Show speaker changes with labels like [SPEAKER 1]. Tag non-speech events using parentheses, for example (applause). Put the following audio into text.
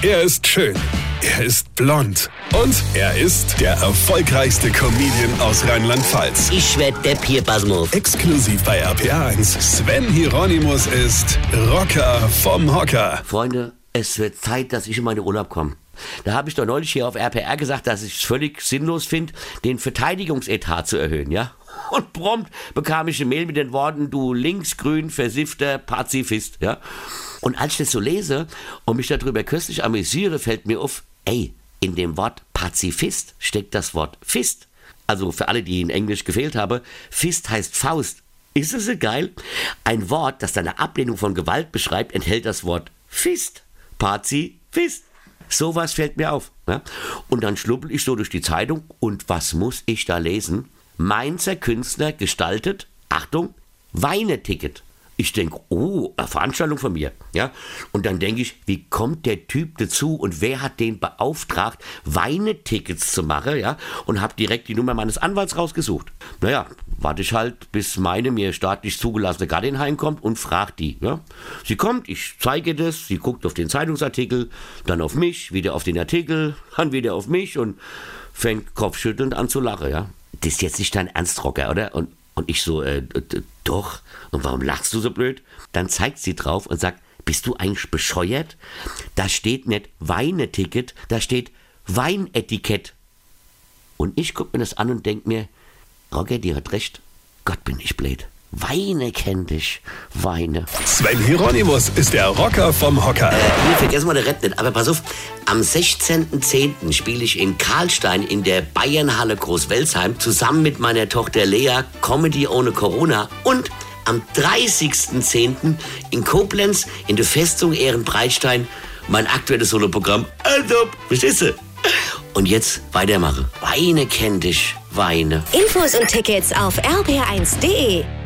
[SPEAKER 1] Er ist schön. Er ist blond. Und er ist der erfolgreichste Comedian aus Rheinland-Pfalz.
[SPEAKER 2] Ich werd der Pierpasmus.
[SPEAKER 1] Exklusiv bei RPA1. Sven Hieronymus ist Rocker vom Hocker.
[SPEAKER 2] Freunde, es wird Zeit, dass ich in meine Urlaub komme. Da habe ich doch neulich hier auf RPR gesagt, dass ich es völlig sinnlos finde, den Verteidigungsetat zu erhöhen, ja? (laughs) Und prompt bekam ich eine Mail mit den Worten, du linksgrün versiffter Pazifist, ja? Und als ich das so lese und mich darüber köstlich amüsiere, fällt mir auf, ey, in dem Wort Pazifist steckt das Wort Fist. Also für alle, die in Englisch gefehlt haben, Fist heißt Faust. Ist es so geil? Ein Wort, das deine Ablehnung von Gewalt beschreibt, enthält das Wort Fist. Pazifist. Sowas fällt mir auf. Ja? Und dann schluppel ich so durch die Zeitung und was muss ich da lesen? Mainzer Künstler gestaltet, Achtung, Weineticket. Ich denke, oh, eine Veranstaltung von mir. Ja? Und dann denke ich, wie kommt der Typ dazu und wer hat den beauftragt, Weinetickets zu machen? Ja? Und habe direkt die Nummer meines Anwalts rausgesucht. Naja, warte ich halt, bis meine mir staatlich zugelassene Gattin heimkommt und fragt die. Ja? Sie kommt, ich zeige das, sie guckt auf den Zeitungsartikel, dann auf mich, wieder auf den Artikel, dann wieder auf mich und fängt kopfschüttelnd an zu lachen. Ja? Das ist jetzt nicht dein Ernst, oder? Und, und ich so, äh, doch. Und warum lachst du so blöd? Dann zeigt sie drauf und sagt, bist du eigentlich bescheuert? Da steht nicht Weineticket, da steht Weinetikett. Und ich gucke mir das an und denke mir, Roger, die hat recht. Gott, bin ich blöd. Weine kenn dich. Weine.
[SPEAKER 1] Sven Hieronymus ist der Rocker vom Hocker.
[SPEAKER 2] Äh, hier vergessen wir der Rett nicht. Aber pass auf, am 16.10. spiele ich in Karlstein in der Bayernhalle Großwelsheim zusammen mit meiner Tochter Lea Comedy ohne Corona und am 30.10. in Koblenz in der Festung Ehrenbreitstein mein aktuelles Soloprogramm. Also, verstehst du? Und jetzt weitermache. Weine kenn dich, Weine.
[SPEAKER 3] Infos und Tickets auf rb1.de.